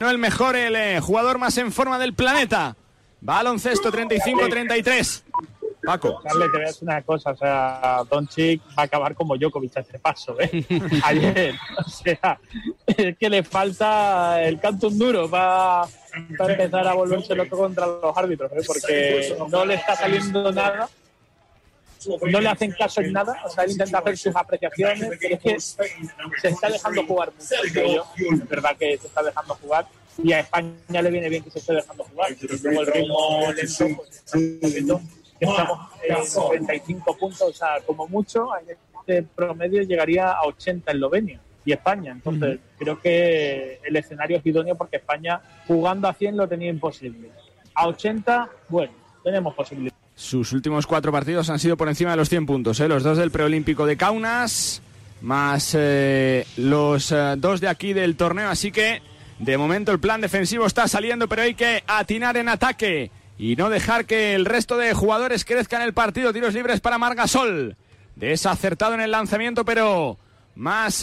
No el mejor, el eh, jugador más en forma del planeta. Baloncesto 35-33. Paco. Carle, te voy a decir una cosa, o sea, Doncic va a acabar como Djokovic a este paso, ¿eh? Ayer, o sea, es que le falta el canto duro para, para empezar a volverse loco contra los árbitros, ¿eh? Porque no le está saliendo nada, no le hacen caso en nada, o sea, él intenta hacer sus apreciaciones, pero es que se está dejando jugar mucho, creo yo. es verdad que se está dejando jugar, y a España le viene bien que se esté dejando jugar, luego el ritmo lento, pues, estamos en 35 puntos, o sea, como mucho, en este promedio llegaría a 80 Eslovenia y España. Entonces, creo que el escenario es idóneo porque España jugando a 100 lo tenía imposible. A 80, bueno, tenemos posibilidades. Sus últimos cuatro partidos han sido por encima de los 100 puntos. ¿eh? Los dos del preolímpico de Kaunas, más eh, los eh, dos de aquí del torneo. Así que, de momento, el plan defensivo está saliendo, pero hay que atinar en ataque y no dejar que el resto de jugadores crezcan el partido. Tiros libres para Margasol. Desacertado en el lanzamiento, pero más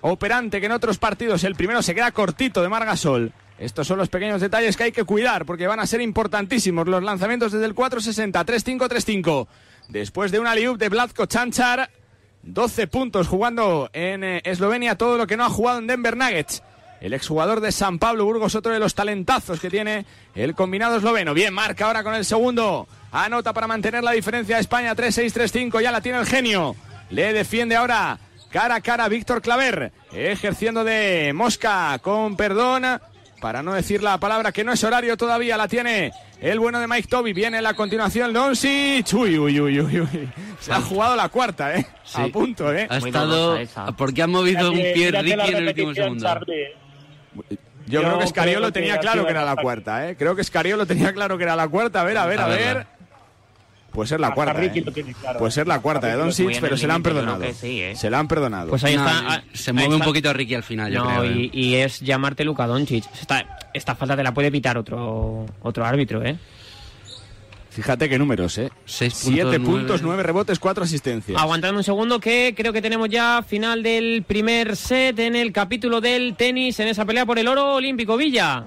operante que en otros partidos. El primero se queda cortito de Margasol. Estos son los pequeños detalles que hay que cuidar porque van a ser importantísimos los lanzamientos desde el 460, 3-5, 3-5. Después de una liup de Vladko Chanchar, 12 puntos jugando en eh, Eslovenia, todo lo que no ha jugado en Denver Nuggets. El exjugador de San Pablo Burgos, otro de los talentazos que tiene el combinado esloveno. Bien, marca ahora con el segundo. Anota para mantener la diferencia España 3-6-3-5. Ya la tiene el genio. Le defiende ahora cara a cara Víctor Claver. Ejerciendo de mosca con perdón. Para no decir la palabra que no es horario todavía, la tiene el bueno de Mike Toby. Viene la continuación Doncic. Uy, uy, uy, uy, uy. Se ha jugado la cuarta, ¿eh? A punto, ¿eh? Ha estado. Porque ha movido un pie Ricky en el último segundo. Yo, creo que Escariolo tenía claro que era la cuarta, ¿eh? Creo que Escariolo tenía claro que era la cuarta. A ver, a ver, a ver. Puede ser la cuarta. ¿eh? Puede ser la cuarta de Don Sitch, pero se la han perdonado. ¿eh? Se la han perdonado. Pues ahí está. se mueve un poquito Ricky al final, yo no, creo. Y, y, es llamarte Luka Doncic. Esta, esta falta te la puede pitar otro, otro árbitro, ¿eh? Fíjate qué números, ¿eh? 7 puntos, 9 rebotes, 4 asistencias. Aguantadme un segundo que creo que tenemos ya final del primer set en el capítulo del tenis en esa pelea por el oro olímpico. Villa.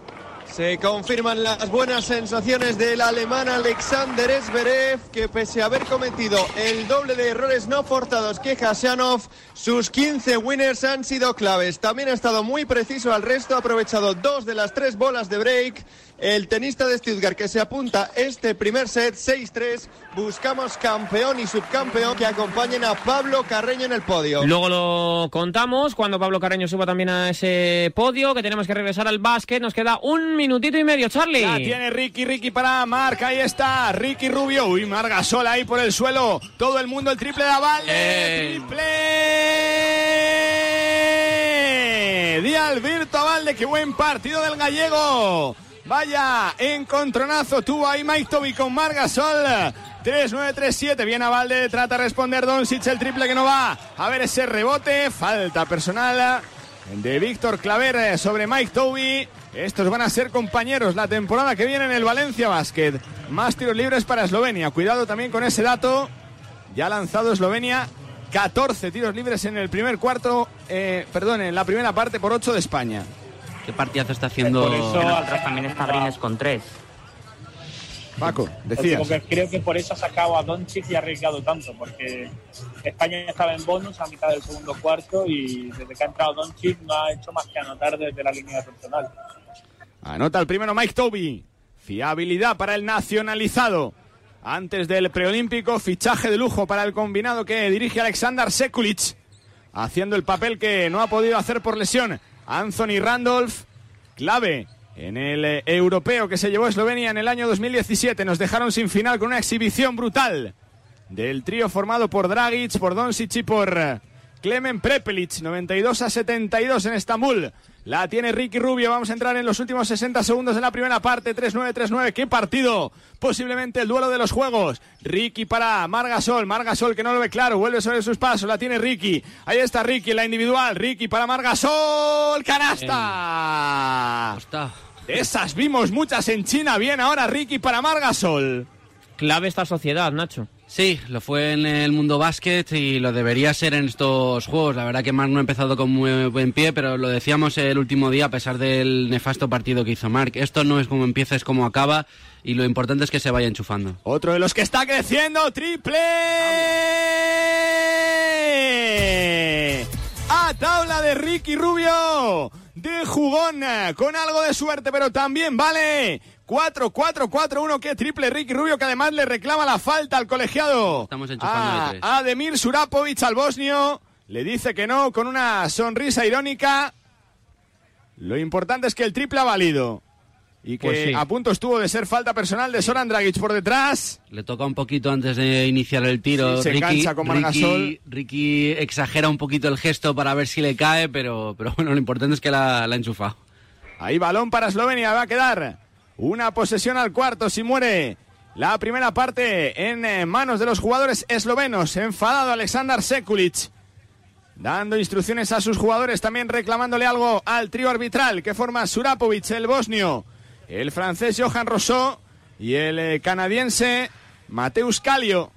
Se confirman las buenas sensaciones del alemán Alexander Zverev, que pese a haber cometido el doble de errores no forzados que Hashanov, sus 15 winners han sido claves. También ha estado muy preciso al resto, ha aprovechado dos de las tres bolas de break. El tenista de Stuttgart que se apunta este primer set 6-3. Buscamos campeón y subcampeón que acompañen a Pablo Carreño en el podio. Luego lo contamos cuando Pablo Carreño suba también a ese podio, que tenemos que regresar al básquet. Nos queda un minutito y medio, Charlie. La tiene Ricky, Ricky para marca. Ahí está, Ricky Rubio. Uy, Margasol ahí por el suelo. Todo el mundo el triple de Avalde. Eh. Triple. Di Alberto Avalde, qué buen partido del gallego. Vaya encontronazo tuvo ahí Mike Toby con Margasol. 3-9-3-7. Bien a Valde. Trata de responder Doncic el triple que no va. A ver ese rebote. Falta personal de Víctor Claver sobre Mike Toby. Estos van a ser compañeros la temporada que viene en el Valencia Basket. Más tiros libres para Eslovenia. Cuidado también con ese dato. Ya ha lanzado Eslovenia 14 tiros libres en el primer cuarto. Eh, perdón, en la primera parte por 8 de España. ¿Qué partidazo está haciendo? Por eso Nosotros también está Brines con tres. Paco, decías. Porque creo que por eso ha sacado a Doncic y ha arriesgado tanto, porque España estaba en bonus a mitad del segundo cuarto y desde que ha entrado Doncic no ha hecho más que anotar desde la línea personal. Anota el primero Mike Toby. Fiabilidad para el nacionalizado. Antes del preolímpico, fichaje de lujo para el combinado que dirige Alexander Sekulic. Haciendo el papel que no ha podido hacer por lesión. Anthony Randolph, clave en el eh, europeo que se llevó Eslovenia en el año 2017. Nos dejaron sin final con una exhibición brutal del trío formado por Dragic, por Doncic y por eh, Klemen Prepelic. 92 a 72 en Estambul. La tiene Ricky Rubio. Vamos a entrar en los últimos 60 segundos de la primera parte. 3-9-3-9. ¡Qué partido! Posiblemente el duelo de los juegos. Ricky para Margasol. Margasol que no lo ve claro. Vuelve sobre sus pasos. La tiene Ricky. Ahí está Ricky en la individual. Ricky para Margasol. ¡Canasta! De esas vimos muchas en China. Bien ahora Ricky para Margasol. Clave esta sociedad, Nacho. Sí, lo fue en el mundo básquet y lo debería ser en estos juegos. La verdad que Marc no ha empezado con muy buen pie, pero lo decíamos el último día a pesar del nefasto partido que hizo Marc. Esto no es como empieza, es como acaba y lo importante es que se vaya enchufando. Otro de los que está creciendo, triple. A tabla de Ricky Rubio. De jugón, con algo de suerte, pero también vale 4-4-4-1, qué triple Ricky Rubio, que además le reclama la falta al colegiado. Estamos enchufando a de tres. Ademir Surapovic al bosnio. Le dice que no, con una sonrisa irónica. Lo importante es que el triple ha valido. Y que Pues sí. a punto estuvo de ser falta personal de Soran Dragic por detrás. Le toca un poquito antes de iniciar el tiro. Sí, se Ricky, engancha con Margasol. Ricky, Ricky exagera un poquito el gesto para ver si le cae, pero, pero bueno, lo importante es que la, la ha enchufado. Ahí balón para Eslovenia, va a quedar una posesión al cuarto si muere la primera parte en eh, manos de los jugadores eslovenos. Enfadado Aleksandar Sekulic, dando instrucciones a sus jugadores, también reclamándole algo al trío arbitral que forma Surapovic, el bosnio, el francés Johan Rousseau y el eh, canadiense Mateus Calio.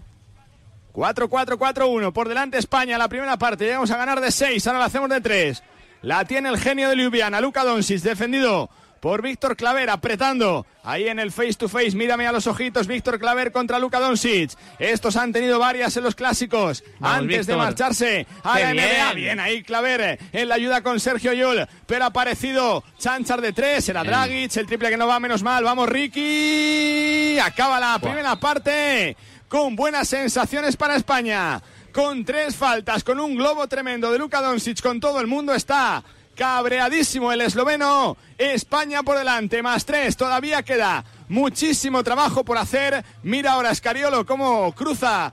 4-4-4-1. Por delante España, la primera parte. Llegamos a ganar de 6. Ahora la hacemos de 3. La tiene el genio de Ljubljana, Luka Doncic, defendido por Víctor Claver, apretando ahí en el face to face. Mírame a los ojitos, Víctor Claver contra Luka Doncic. Estos han tenido varias en los clásicos Vamos, antes de marcharse a Qué la NBA. bien. Bien ahí Claver en la ayuda con Sergio Yul, pero ha aparecido Chanchar de 3. Era Dragic, el triple que no va menos mal. Vamos, Ricky. Acaba la primera parte con buenas sensaciones para España. Con tres faltas, con un globo tremendo de Luka Doncic, con todo el mundo está cabreadísimo el esloveno. España por delante, más tres. Todavía queda muchísimo trabajo por hacer. Mira ahora Escariolo cómo cruza.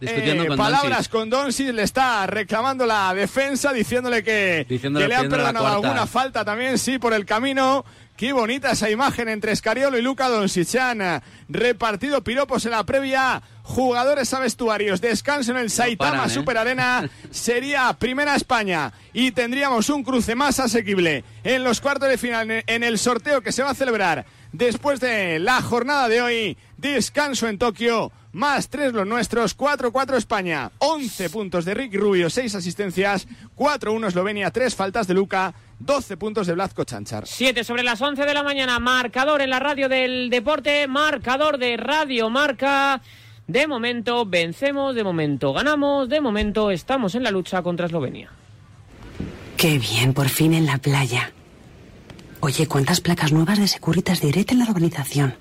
Eh, con palabras con Doncic, le está reclamando la defensa, diciéndole que, Diciéndole que le han perdonado alguna falta también, sí, por el camino. Qué bonita esa imagen entre Escariolo y Luca Doncic. Se han eh, repartido piropos en la previa. Jugadores a vestuarios. Descanso en el Saitama paran, ¿eh? Super Arena. Sería primera España. Y tendríamos un cruce más asequible en los cuartos de final en el sorteo que se va a celebrar después de la jornada de hoy. Descanso en Tokio. Más tres los nuestros. 4-4 España. 11 puntos de Ricky Rubio. 6 asistencias. 4-1 Eslovenia. 3 faltas de Luca. 12 puntos de Blazko Chanchar. 7 sobre las 11 de la mañana, marcador en la radio del deporte, marcador de Radio Marca. De momento vencemos, de momento ganamos, de momento estamos en la lucha contra Eslovenia. Qué bien, por fin en la playa. Oye, ¿cuántas placas nuevas de Securitas Direct en la urbanización?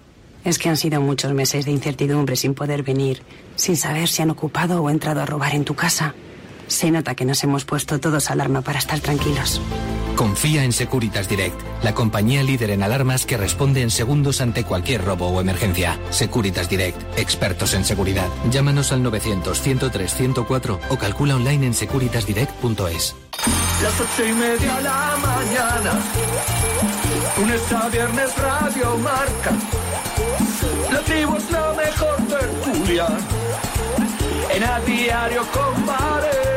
Es que han sido muchos meses de incertidumbre sin poder venir, sin saber si han ocupado o entrado a robar en tu casa. Se nota que nos hemos puesto todos alarma para estar tranquilos. Confía en Securitas Direct, la compañía líder en alarmas que responde en segundos ante cualquier robo o emergencia. Securitas Direct, expertos en seguridad. Llámanos al 900-103-104 o calcula online en securitasdirect.es. Las ocho y media de la mañana. Lunes a viernes Radio Marca. La tribu es la mejor tertulia. En a diario con Varela.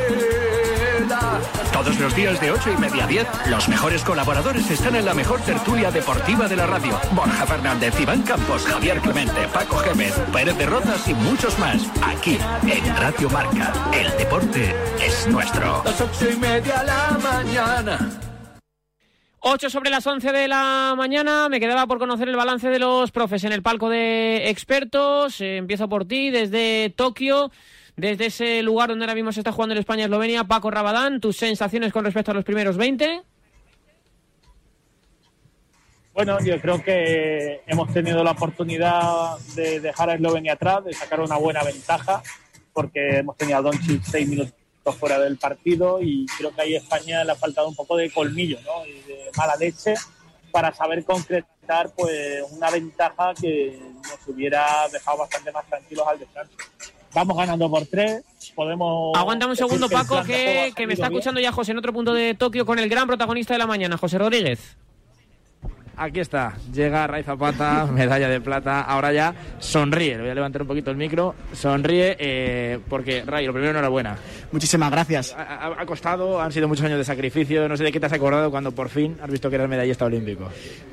Todos los días de ocho y media a 10, los mejores colaboradores están en la mejor tertulia deportiva de la radio. Borja Fernández, Iván Campos, Javier Clemente, Paco Gémez, Pérez de Rozas y muchos más. Aquí, en Radio Marca. El deporte es nuestro. Las ocho y media de la mañana. 8 sobre las 11 de la mañana, me quedaba por conocer el balance de los profes en el palco de expertos. Eh, empiezo por ti, desde Tokio, desde ese lugar donde ahora mismo se está jugando el España-Eslovenia. Paco Rabadán, tus sensaciones con respecto a los primeros 20. Bueno, yo creo que hemos tenido la oportunidad de dejar a Eslovenia atrás, de sacar una buena ventaja, porque hemos tenido a Doncic seis minutos fuera del partido y creo que ahí España le ha faltado un poco de colmillo ¿no? Mala leche para saber concretar pues una ventaja que nos hubiera dejado bastante más tranquilos al descanso. Vamos ganando por tres, podemos... Aguántame un segundo, Paco, que, que me está bien. escuchando ya José en otro punto de Tokio con el gran protagonista de la mañana, José Rodríguez. Aquí está, llega Ray Zapata, medalla de plata. Ahora ya sonríe. Le voy a levantar un poquito el micro. Sonríe eh, porque, Ray, lo primero, enhorabuena. Muchísimas gracias. Ha, costado, han sido muchos años de sacrificio. No sé de qué te has acordado cuando por fin has visto que eras medallista olímpico.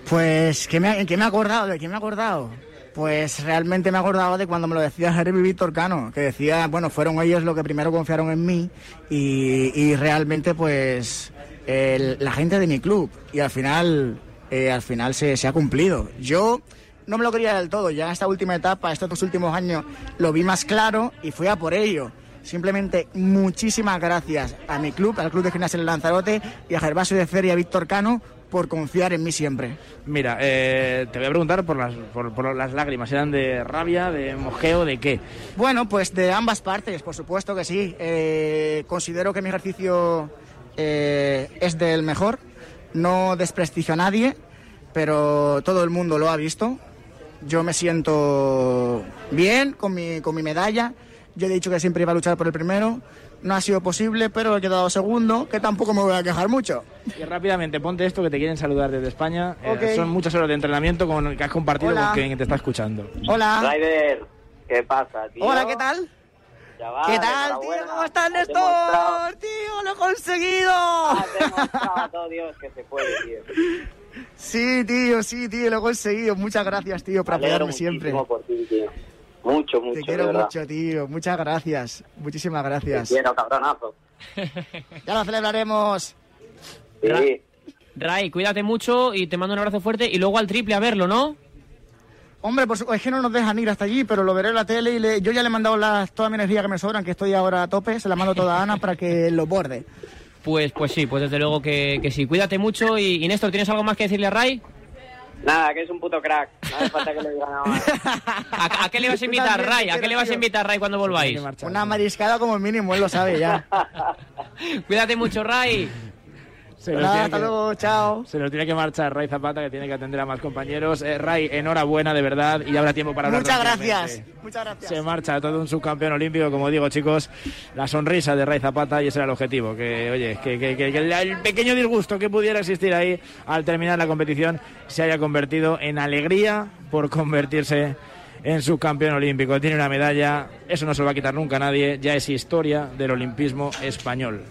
Pues, ¿qué me, ha- qué me he acordado? ¿De qué me he acordado? Pues realmente me acordaba de cuando me lo decía Jeremy Víctor Cano, que decía, bueno, fueron ellos los que primero confiaron en mí y, y realmente pues el- la gente de mi club y al final, eh, al final se, se ha cumplido. Yo no me lo quería del todo, ya en esta última etapa, estos dos últimos años, lo vi más claro y fui a por ello. Simplemente muchísimas gracias a mi club, al Club de Gimnasia del Lanzarote y a Gervasio de Feria Víctor Cano por confiar en mí siempre. Mira, eh, te voy a preguntar por las, por, por las lágrimas. ¿Eran de rabia, de mojeo, de qué? Bueno, pues de ambas partes, por supuesto que sí. Eh, considero que mi ejercicio eh, es del mejor, no desprestigio a nadie, pero todo el mundo lo ha visto. Yo me siento bien con mi, con mi medalla. Yo he dicho que siempre iba a luchar por el primero. No ha sido posible, pero he quedado segundo, que tampoco me voy a quejar mucho. Y rápidamente, ponte esto que te quieren saludar desde España. Eh, son muchas horas de entrenamiento con, que has compartido Hola. con quien te está escuchando. Hola. Ryder, ¿qué pasa, tío? Hola, ¿qué tal? Chaval, ¿Qué tal, tío? ¿Cómo estás, Néstor? Tío, lo he conseguido. has demostrado a todo Dios que se puede, tío. Sí, tío, sí, tío, lo he conseguido. Muchas gracias, tío, por apoyarme siempre. muchísimo por ti, tío. Mucho, mucho, Te quiero mucho, tío. Muchas gracias. Muchísimas gracias. Te quiero, cabronazo. Ya lo celebraremos. Sí. Ray, cuídate mucho y te mando un abrazo fuerte y luego al triple a verlo, ¿no? Hombre, por su- es que no nos dejan ir hasta allí, pero lo veré en la tele y le- yo ya le he mandado las, toda mi energía que me sobran, que estoy ahora a tope, se la mando toda a Ana para que lo borde. Pues, pues sí, pues desde luego que, que sí. Cuídate mucho y, y Néstor, ¿tienes algo más que decirle a Ray? Nada, que es un puto crack. No hace falta que le diga nada más. ¿A, a qué le vas a invitar, Ray? ¿A qué le vas a invitar, Ray, cuando volváis? Una mariscada como mínimo, él lo sabe ya. Cuídate mucho, Ray. Se nos tiene hasta que- luego, chao. Se nos tiene que marchar Ray Zapata, que tiene que atender a más compañeros. Eh, Ray, enhorabuena, de verdad, y habrá tiempo para hablar Muchas gracias. Muchas gracias. Se marcha todo un subcampeón olímpico, como digo, chicos. La sonrisa de Ray Zapata y ese era el objetivo. Que, oye, que, que- el pequeño disgusto que pudiera existir ahí al terminar la competición se haya convertido en alegría por convertirse en subcampeón olímpico. Tiene una medalla, eso no se lo va a quitar nunca a nadie, ya es historia del olimpismo español.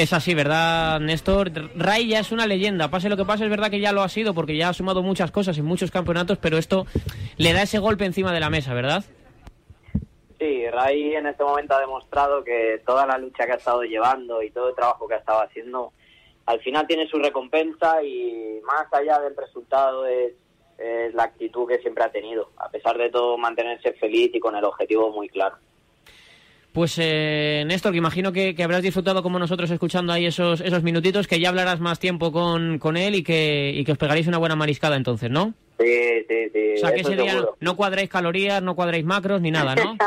Es así, ¿verdad, Néstor? Ray ya es una leyenda. Pase lo que pase, es verdad que ya lo ha sido porque ya ha sumado muchas cosas en muchos campeonatos, pero esto le da ese golpe encima de la mesa, ¿verdad? Sí, Ray en este momento ha demostrado que toda la lucha que ha estado llevando y todo el trabajo que ha estado haciendo, al final tiene su recompensa y más allá del resultado es, es la actitud que siempre ha tenido. A pesar de todo, mantenerse feliz y con el objetivo muy claro. Pues eh, Néstor, que imagino que, que habrás disfrutado como nosotros escuchando ahí esos, esos minutitos, que ya hablarás más tiempo con, con él y que, y que os pegaréis una buena mariscada entonces, ¿no? Sí, sí, sí. O sea, que ese día no, seguro. no cuadréis calorías, no cuadréis macros ni nada, ¿no?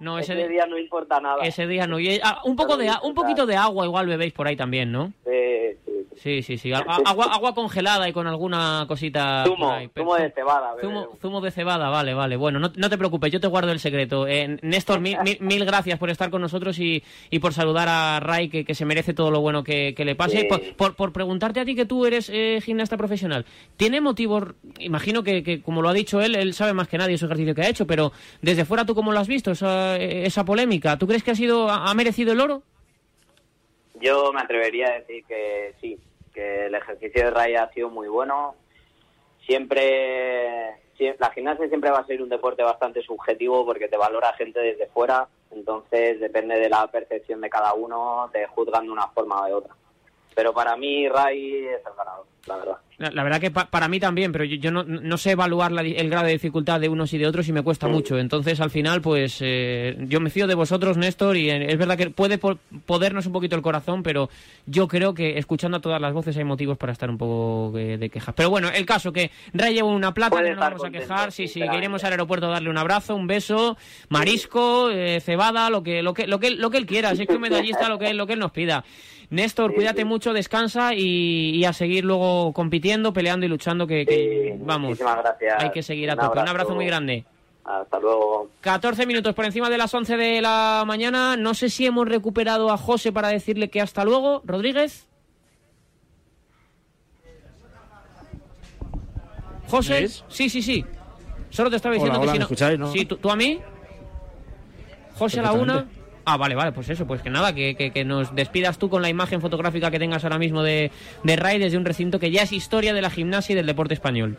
No, ese, ese día no importa nada. ese día no. Y, ah, un, poco de, un poquito de agua igual bebéis por ahí también, ¿no? Sí, sí, sí. Sí, Agua, agua congelada y con alguna cosita. Zumo, por ahí. zumo de cebada. Zumo, de cebada, vale, vale. Bueno, no, no te preocupes, yo te guardo el secreto. Eh, Néstor, mil, mil- mil gracias por estar con nosotros y, y por saludar a Ray, que, que se merece todo lo bueno que, que le pase. Sí. Por, por- por preguntarte a ti que tú eres eh, gimnasta profesional, ¿tiene motivos? Imagino que, que, como lo ha dicho él, él sabe más que nadie su ejercicio que ha hecho, pero desde fuera tú cómo lo has visto, esa, esa polémica. ¿Tú crees que ha, sido, ha merecido el oro? Yo me atrevería a decir que sí, que el ejercicio de raya ha sido muy bueno. Siempre, sie- la gimnasia siempre va a ser un deporte bastante subjetivo porque te valora gente desde fuera, entonces depende de la percepción de cada uno, te juzgan de una forma o de otra. Pero para mí Ray es el ganador, la verdad. La, la verdad que pa- para mí también, pero yo, yo no, no sé evaluar la el grado de dificultad de unos y de otros y me cuesta mucho. Entonces, al final, pues eh, yo me fío de vosotros, Néstor, y eh, es verdad que puede po- podernos un poquito el corazón, pero yo creo que escuchando a todas las voces hay motivos para estar un poco eh, de quejas. Pero bueno, el caso que Ray lleva una plata, que no nos vamos a quejar, sí, sí, que iremos al aeropuerto a darle un abrazo, un beso, marisco, eh, cebada, lo que, lo que, lo que, lo que él quiera, si es que un medallista lo que, lo que él nos pida. Néstor, cuídate mucho, descansa y, y a seguir luego compitiendo, peleando y luchando, que, que, vamos, gracias. hay que seguir a tope. Un abrazo. muy grande. Hasta luego. 14 minutos por encima de las 11 de la mañana. No sé si hemos recuperado a José para decirle que hasta luego. Rodríguez. José. Sí, sí, sí. Solo te estaba diciendo hola, que si ¿me no. escucháis, no? Sí, ¿tú, tú a mí. José a la una. Ah, vale, vale, pues eso, pues que nada, que, que- que nos despidas tú con la imagen fotográfica que tengas ahora mismo de, de Ray desde un recinto que ya es historia de la gimnasia y del deporte español.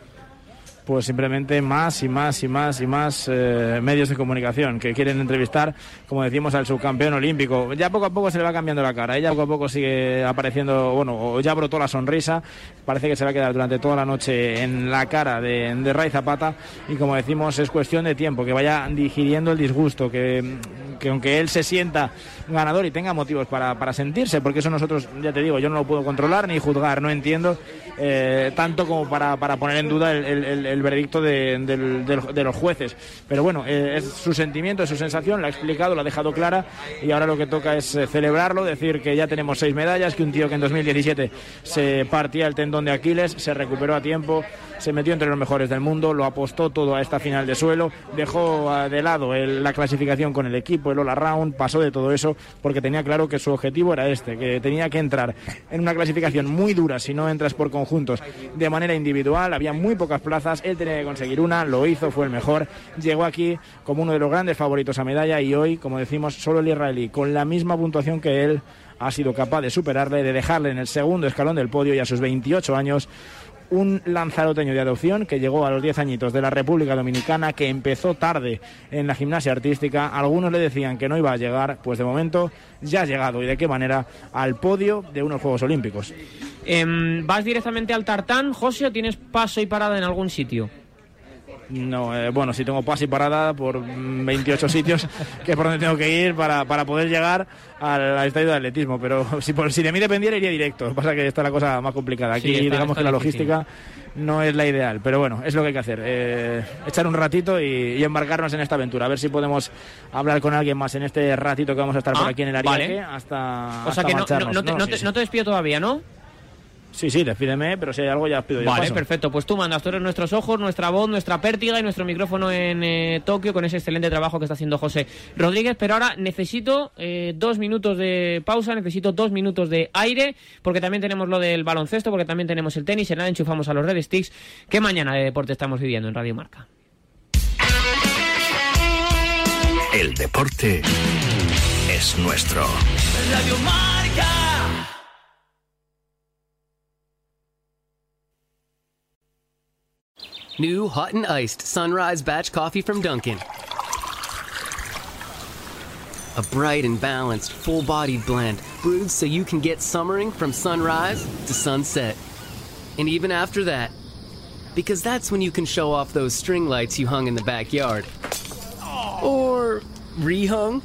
Pues simplemente más y más y más y más eh, medios de comunicación que quieren entrevistar, como decimos, al subcampeón olímpico. Ya poco a poco se le va cambiando la cara, ella poco a poco sigue apareciendo, bueno, ya brotó la sonrisa, parece que se va a quedar durante toda la noche en la cara de, de Ray Zapata. Y como decimos es cuestión de tiempo, que vaya digiriendo el disgusto, que, que aunque él se sienta ganador y tenga motivos para, para sentirse, porque eso nosotros, ya te digo, yo no lo puedo controlar ni juzgar, no entiendo eh, tanto como para, para, poner en duda el veredicto de, de, de, los jueces. Pero bueno, eh, es su sentimiento, es su sensación, la ha explicado, la ha dejado clara y ahora lo que toca es eh, celebrarlo, decir que ya tenemos seis medallas, que un tío que en 2017 se partía el tendón de Aquiles, se recuperó a tiempo, se metió entre los mejores del mundo, lo apostó todo a esta final de suelo, dejó de lado la clasificación con el equipo, el All Round, pasó de todo eso porque tenía claro que su objetivo era este, que tenía que entrar en una clasificación muy dura si no entras por conjuntos de manera individual, había muy pocas plazas, él tenía que conseguir una, lo hizo, fue el mejor, llegó aquí como uno de los grandes favoritos a medalla y hoy, como decimos, solo el israelí, con la misma puntuación que él, ha sido capaz de superarle, de dejarle en el segundo escalón del podio y a sus 28 años un lanzaroteño de adopción que llegó a los 10 añitos de la República Dominicana, que empezó tarde en la gimnasia artística. Algunos le decían que no iba a llegar, pues de momento ya ha llegado y de qué manera al podio de unos Juegos Olímpicos. Eh, ¿Vas directamente al tartán, José, o tienes paso y parada en algún sitio? No, eh, bueno, si tengo paso y parada por 28 sitios, que es por donde tengo que ir para, para poder llegar al, al, estadio de atletismo. Pero si, por, si de mí dependiera, iría directo. Lo que pasa es que está la cosa más complicada. Aquí, sí, está, digamos está que la logística difícil. no es la ideal. Pero bueno, es lo que hay que hacer. Eh, echar un ratito y, y, embarcarnos en esta aventura. A ver si podemos hablar con alguien más en este ratito que vamos a estar ah, por aquí en el Ariake vale. hasta. O sea hasta que no, te, sí, no te despido todavía, ¿no? Sí, sí, despídeme, pero si hay algo ya os pido yo Vale, paso. perfecto. Pues tú mandas, tú eres nuestros ojos, nuestra voz, nuestra pértiga y nuestro micrófono en eh, Tokio con ese excelente trabajo que está haciendo José Rodríguez. Pero ahora necesito eh, dos minutos de pausa, necesito dos minutos de aire, porque también tenemos lo del baloncesto, porque también tenemos el tenis. En nada enchufamos a los Red Sticks. ¿Qué mañana de deporte estamos viviendo en Radio Marca? El deporte es nuestro. Radio Marca. New hot and iced sunrise batch coffee from Dunkin'. A bright and balanced, full bodied blend brewed so you can get summering from sunrise to sunset. And even after that, because that's when you can show off those string lights you hung in the backyard. Or rehung.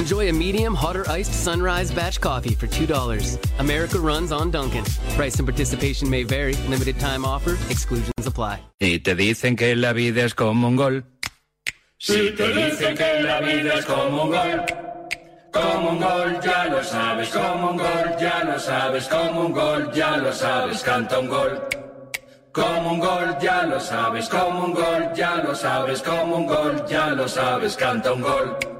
Enjoy a medium hot or iced sunrise batch coffee for $2. America runs on Dunkin'. Price and participation may vary. Limited time offer. Exclusions apply. Y te dicen que la vida es como un gol. Si te dicen que la vida es como un gol. Como un gol, ya lo sabes, como un gol, ya lo sabes, como un gol, ya lo sabes, canta un gol. Como un gol, ya lo sabes, como un gol, ya lo sabes, como un gol, ya lo sabes, canta un gol.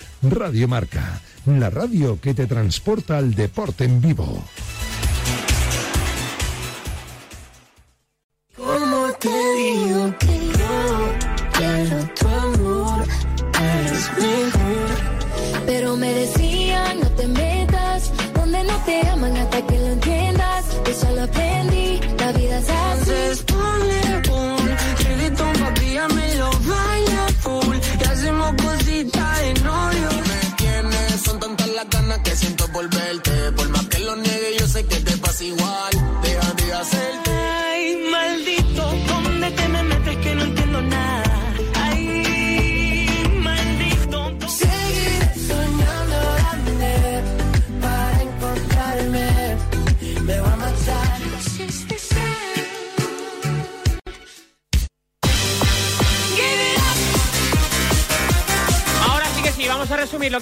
Radio Marca, la radio que te transporta al deporte en vivo.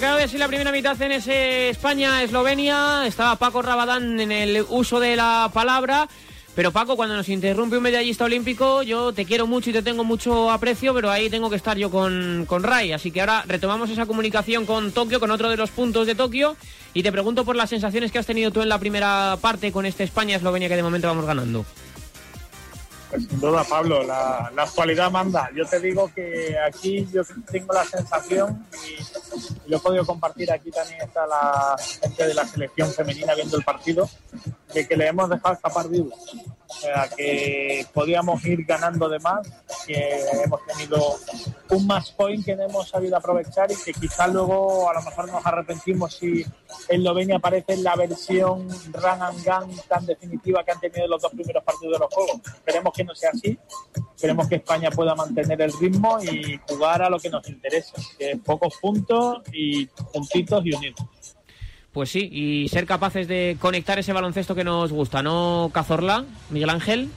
Ahora sí que sí, vamos a resumir decir, lo que ha de ser la primera mitad en ese España-Eslovenia, estaba Paco Rabadán en el uso de la palabra. Pero Paco, cuando nos interrumpe un medallista olímpico, yo te quiero mucho y te tengo mucho aprecio, pero ahí tengo que estar yo con, con Ray. Así que ahora retomamos esa comunicación con Tokio, con otro de los puntos de Tokio, y te pregunto por las sensaciones que has tenido tú en la primera parte con este España-Eslovenia que de momento vamos ganando. Pues sin duda, Pablo, la, la actualidad manda. Yo te digo que aquí yo tengo la sensación, y lo he podido compartir aquí también está la gente de la selección femenina viendo el partido, de que le hemos dejado escapar vivos. O sea, que podíamos ir ganando de más, que hemos tenido un match point que no hemos sabido aprovechar y que quizá luego a lo mejor nos arrepentimos si Eslovenia aparece en la versión run and gun tan definitiva que han tenido los dos primeros partidos de los juegos. Esperemos no sea así, esperemos que España pueda mantener el ritmo y jugar a lo que nos interesa, que es pocos puntos y puntitos y unidos. Pues sí, y ser capaces de conectar ese baloncesto que nos gusta, ¿no, Cazorla, Miguel Ángel?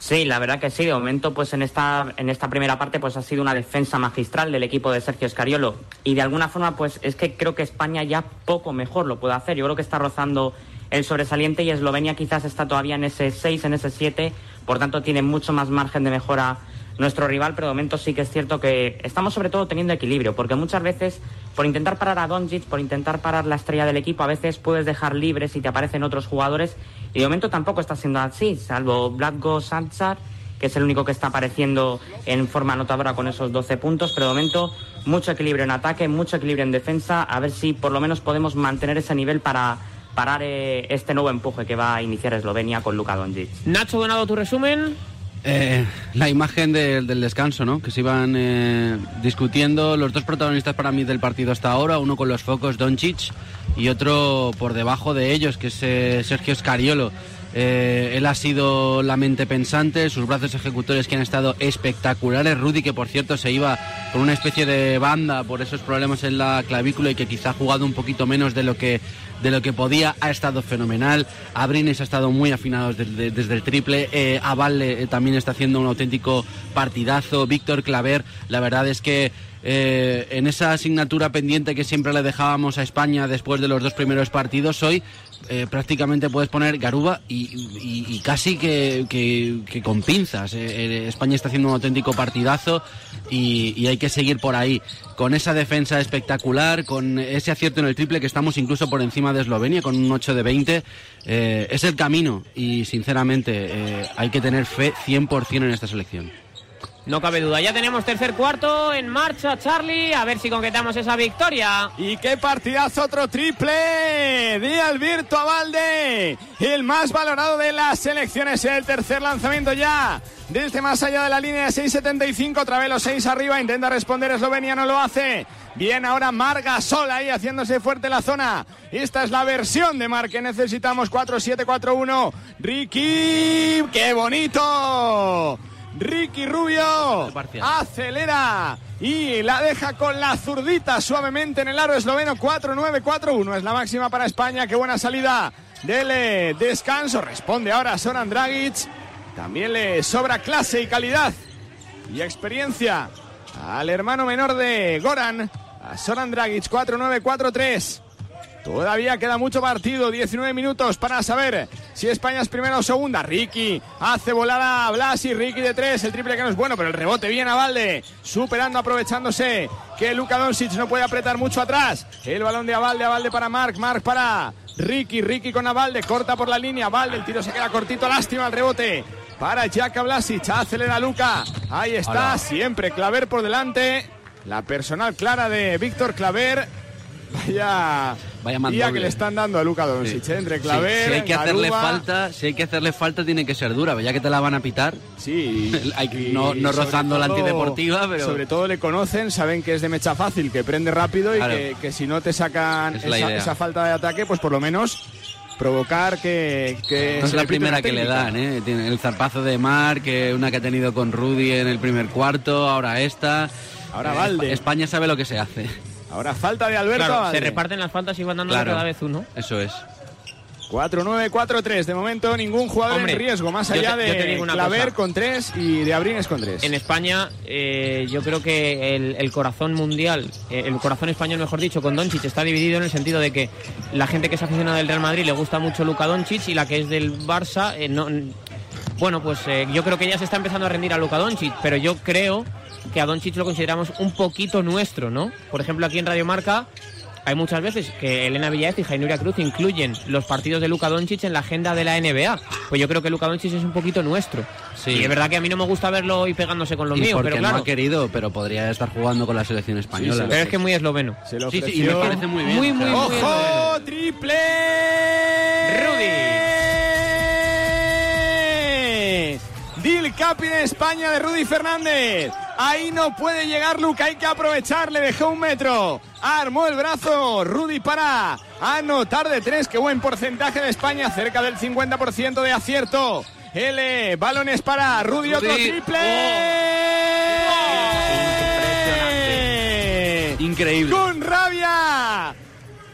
Sí, la verdad que sí. De momento, pues en esta, en esta primera parte, pues ha sido una defensa magistral del equipo de Sergio Escariolo. Y de alguna forma, pues es que creo que España ya poco mejor lo puede hacer. Yo creo que está rozando el sobresaliente y Eslovenia quizás está todavía en ese 6, en ese 7. Por tanto, tiene mucho más margen de mejora nuestro rival, pero de momento sí que es cierto que estamos sobre todo teniendo equilibrio, porque muchas veces por intentar parar a Doncic, por intentar parar la estrella del equipo, a veces puedes dejar libres y te aparecen otros jugadores y de momento tampoco está siendo así, salvo Blatko Sanchar, que es el único que está apareciendo en forma notadora con esos 12 puntos, pero de momento mucho equilibrio en ataque, mucho equilibrio en defensa, a ver si por lo menos podemos mantener ese nivel para parar eh, este nuevo empuje que va a iniciar Eslovenia con Luka Doncic. Nacho Donado, tu resumen. Eh, la imagen del- del descanso, ¿no? Que se iban eh, discutiendo los dos protagonistas para mí del partido hasta ahora, uno con los focos Doncic y otro por debajo de ellos, que es eh, Sergio Scariolo. Eh, él ha sido la mente pensante, sus brazos ejecutores que han estado espectaculares. Rudy, que por cierto se iba con una especie de banda por esos problemas en la clavícula y que quizá ha jugado un poquito menos de lo que, de lo que podía, ha estado fenomenal. Abrines ha estado muy afinado desde, desde el triple. Eh, eh, también está haciendo un auténtico partidazo. Víctor Claver, la verdad es que eh, en esa asignatura pendiente que siempre le dejábamos a España después de los dos primeros partidos, hoy eh, prácticamente puedes poner Garuba y, casi que, con pinzas. Eh, eh, España está haciendo un auténtico partidazo y, hay que seguir por ahí. Con esa defensa espectacular, con ese acierto en el triple que estamos incluso por encima de Eslovenia con un 8 de 20, eh, es el camino y sinceramente hay que tener fe 100% en esta selección. No cabe duda. Ya tenemos tercer cuarto en marcha, Charlie. A ver si concretamos esa victoria. Y qué partidazo, otro triple de Alberto Avalde, el más valorado de las selecciones. El tercer lanzamiento ya desde más allá de la línea de 6.75. Otra vez los seis arriba. Intenta responder Eslovenia, no lo hace. Bien, ahora Marga sola ahí haciéndose fuerte la zona. Esta es la versión de Mar que necesitamos. 4-7-4-1. Ricky, qué bonito. Ricky Rubio. Acelera y la deja con la zurdita suavemente en el aro esloveno. 4-9-4-1 es la máxima para España. Qué buena salida. Del descanso. Responde ahora Soran Dragic. También le sobra clase y calidad y experiencia al hermano menor de Goran a Soran Dragic. 4-9-4-3 Todavía queda mucho partido, 19 minutos para saber si España es primera o segunda. Ricky hace volar a Blasi, Ricky de tres, el triple que no es bueno, pero el rebote bien a Valde, superando, aprovechándose que Luka Doncic no puede apretar mucho atrás. El balón de Avalde, Avalde para Mark, Mark para Ricky, Ricky con Avalde, corta por la línea, Avalde, el tiro se queda cortito, lástima el rebote. Para Jaka Blasic, acelera Luca, ahí está, Hola. siempre Claver por delante. La personal clara de Víctor Claver. Vaya, Vaya día que le están dando a Luca Doncic, ¿eh? entre Sí, Claver, si hay que hacerle falta, si hay que hacerle falta tiene que ser dura, ya que te la van a pitar. Sí, hay que- no, rozando la todo- antideportiva, pero Sobre todo le conocen, saben que es de mecha fácil, que prende rápido y que, que si no te sacan Es la esa, falta de ataque, pues por lo menos provocar que, que no es la primera que le dan, ¿eh? Tiene el zarpazo de Marc, eh, una que ha tenido con Rudy en el primer cuarto, ahora esta. Ahora Eh, Valde. Espa- España sabe lo que se hace. Ahora falta de Alberto Claro, se reparten las faltas y van dando Claro. cada vez uno. Eso es. 4-9-4-3. De momento, ningún jugador Hombre, en riesgo, más allá te- de Claver cosa. con 3 y de Abrines con 3. En España, eh, yo creo que el, el corazón mundial, eh, el corazón español, mejor dicho, con Doncic está dividido en el sentido de que la gente que es aficionada del Real Madrid le gusta mucho Luka Doncic y la que es del Barça, eh, no, bueno, pues eh, yo creo que ya se está empezando a rendir a Luka Doncic, pero yo creo que a Doncic lo consideramos un poquito nuestro, ¿no? Por ejemplo, aquí en Radio Marca hay muchas veces que Elena Villaécija y Nuria Cruz incluyen los partidos de Luka Doncic en la agenda de la NBA. Pues yo creo que Luka Doncic es un poquito nuestro. Sí. Y es verdad que a mí no me gusta verlo y pegándose con lo y mío, porque pero claro. no ha querido, pero podría estar jugando con la selección española. pero es que es muy esloveno. Se lo Sí, sí, y me parece muy bien. Muy, muy, muy ¡Ojo! ¡Triple! ¡Rudy! Dil Capi de España de Rudy Fernández. Ahí no puede llegar Luca, hay que aprovechar, le dejó un metro. Armó el brazo, Rudy para anotar de tres, qué buen porcentaje de España, cerca del 50% de acierto. L, balones para Rudy, otro triple. Increíble. Con rabia.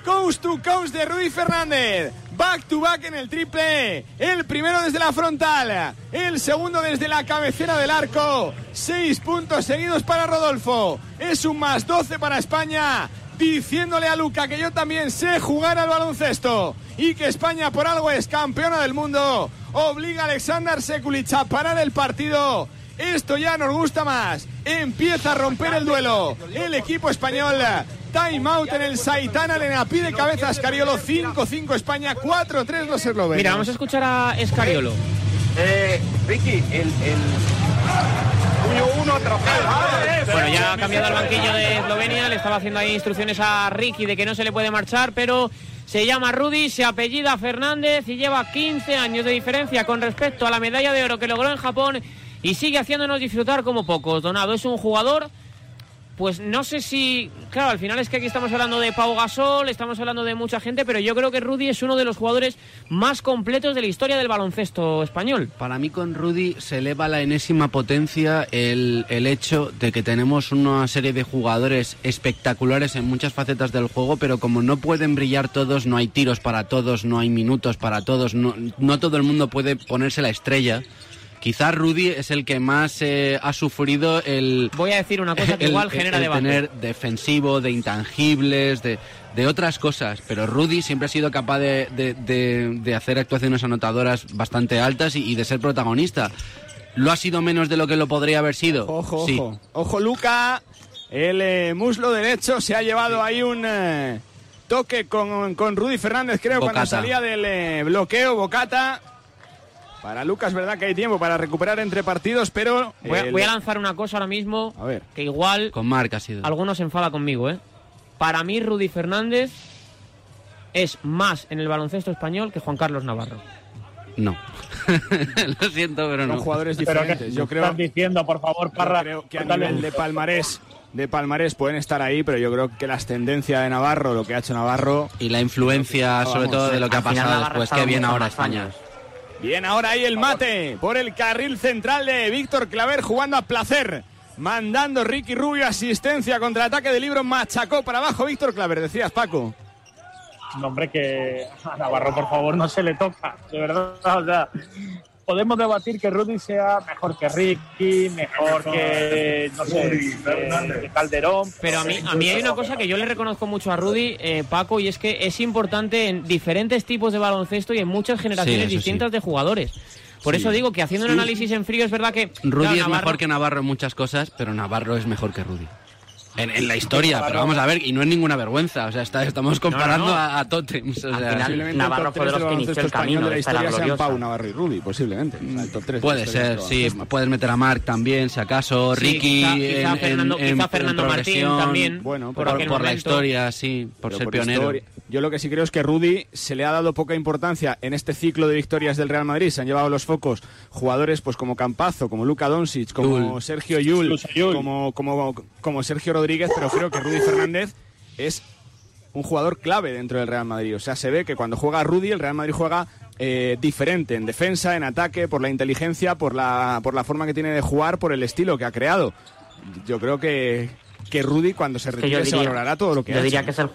Coast to coast de Rudy Fernández. Back to back en el triple. El primero desde la frontal. El segundo desde la cabecera del arco. Seis puntos seguidos para Rodolfo. Es un más 12 para España. Diciéndole a Luca que yo también sé jugar al baloncesto. Y que España por algo es campeona del mundo. Obliga a Alexander Sekulic a parar el partido. Esto ya nos gusta más. Empieza a romper el duelo. El equipo español. Time out en el Saitana Arena. Pide cabeza Escariolo. 5-5 España. 4-3 los eslovenos. Mira, vamos a escuchar a Escariolo. Eh, Ricky, el, el uno atrapado. Bueno, ya ha cambiado al banquillo de Eslovenia, le estaba haciendo ahí instrucciones a Ricky de que no se le puede marchar, pero se llama Rudy, se apellida Fernández y lleva 15 años de diferencia con respecto a la medalla de oro que logró en Japón y sigue haciéndonos disfrutar como pocos. Donado es un jugador, pues no sé si, claro, al final es que aquí estamos hablando de Pau Gasol, estamos hablando de mucha gente, pero yo creo que Rudy es uno de los jugadores más completos de la historia del baloncesto español. Para mí con Rudy se eleva la enésima potencia el, el hecho de que tenemos una serie de jugadores espectaculares en muchas facetas del juego, pero como no pueden brillar todos, no hay tiros para todos, no hay minutos para todos, no, no todo el mundo puede ponerse la estrella. Quizás Rudy es el que más eh, ha sufrido el... Voy a decir una cosa que igual genera el debate. tener defensivo, de intangibles, de, de otras cosas. Pero Rudy siempre ha sido capaz de, de- de- de hacer actuaciones anotadoras bastante altas y, y de ser protagonista. ¿Lo ha sido menos de lo que lo podría haber sido? Ojo, sí. ojo. Ojo, Luca. El eh, muslo derecho se ha llevado ahí un eh, toque con, con Rudy Fernández, creo, cuando salía del eh, bloqueo. Bocata. Para Lucas, verdad que hay tiempo para recuperar entre partidos, pero. Voy a, el- voy a lanzar una cosa ahora mismo A ver. que igual Con Marc ha sido. algunos se enfada conmigo, ¿eh? Para mí Rudy Fernández es más en el baloncesto español que Juan Carlos Navarro. No. lo siento, pero Son no. jugadores Pero diferentes. que Yo creo, estás diciendo, por favor, Parra. creo que a nivel de palmarés, de palmarés pueden estar ahí, pero yo creo que las tendencias de Navarro, lo que ha hecho Navarro. Y la influencia, sobre Vamos, todo, de lo que ha pasado después. Qué bien ahora España. años. Bien, ahora ahí el mate por el carril central de Víctor Claver jugando a placer. Mandando Ricky Rubio asistencia contra ataque de libro. Machacó para abajo Víctor Claver, decías Paco. No, hombre, que a Navarro, por favor, no se le toca. De verdad, o sea, podemos debatir que Rudy sea mejor que Ricky, mejor que, no sé, que- que Calderón. Pero a mí, a mí hay una cosa que yo le reconozco mucho a Rudy, eh, Paco, y es que es importante en diferentes tipos de baloncesto y en muchas generaciones distintas de jugadores. Por Sí. eso digo que haciendo un análisis en frío es verdad que... Rudy claro, es Navarro- mejor que Navarro en muchas cosas, pero Navarro es mejor que Rudy. En, en la historia, pero vamos a ver, y no es ninguna vergüenza, o sea, está- estamos comparando no. A, a Totems. O Al sea, final, Navarro fue de 3 los que inició el camino de la historia sean gloriosa. Pau, Navarro y Rudy, posiblemente. O sea, el top 3 de la Puede ser, sí. Puedes meter a Marc también, si acaso. Sí, Ricky. quizá- en- quizá en- Fernando- en- quizá en Fernando Martín también, Bueno, por la historia, sí, por Pero ser por pionero. historia- Yo lo que sí creo es que Rudy se le ha dado poca importancia en este ciclo de victorias del Real Madrid. Se han llevado los focos jugadores pues como Campazo, como Luka Doncic, como Yul. Sergio Yul. como, como, como Sergio Rodríguez, pero creo que Rudy Fernández es un jugador clave dentro del Real Madrid. O sea, se ve que cuando juega Rudy, el Real Madrid juega eh, diferente en defensa, en ataque, por la inteligencia, por la, por la forma que tiene de jugar, por el estilo que ha creado. Yo creo que, que Rudy cuando se retire yo se diría, valorará todo lo que yo ha diría hecho. que es el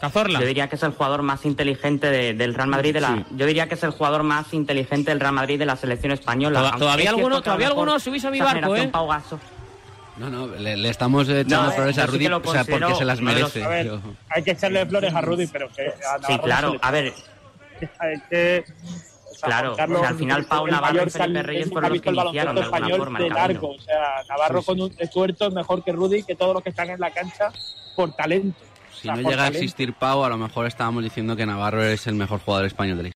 Cazorla. Yo diría que es el jugador más inteligente de- del Real Madrid. De la, Sí. Yo diría que es el jugador más inteligente del Real Madrid de la selección española. Todavía es cierto alguno- que a lo todavía mejor alguno subís a mi barco, ¿eh? Pau Gasol- No, no, le, le estamos echando No, flores a Rudy o sea, porque se las merece. A ver, pero- hay que echarle flores a Rudy, pero que a Sí, claro. A ver, hay que- o sea, Claro, Juan Carlos o sea, al final Pau Navarro y Felipe Reyes fueron los que el iniciaron de alguna español forma el largo. O sea, Navarro con un de tuerto es mejor que Rudy que todos los que están en la cancha por talento. Si O sea, no llega a existir Pau, a lo mejor estábamos diciendo que Navarro es el mejor jugador español de la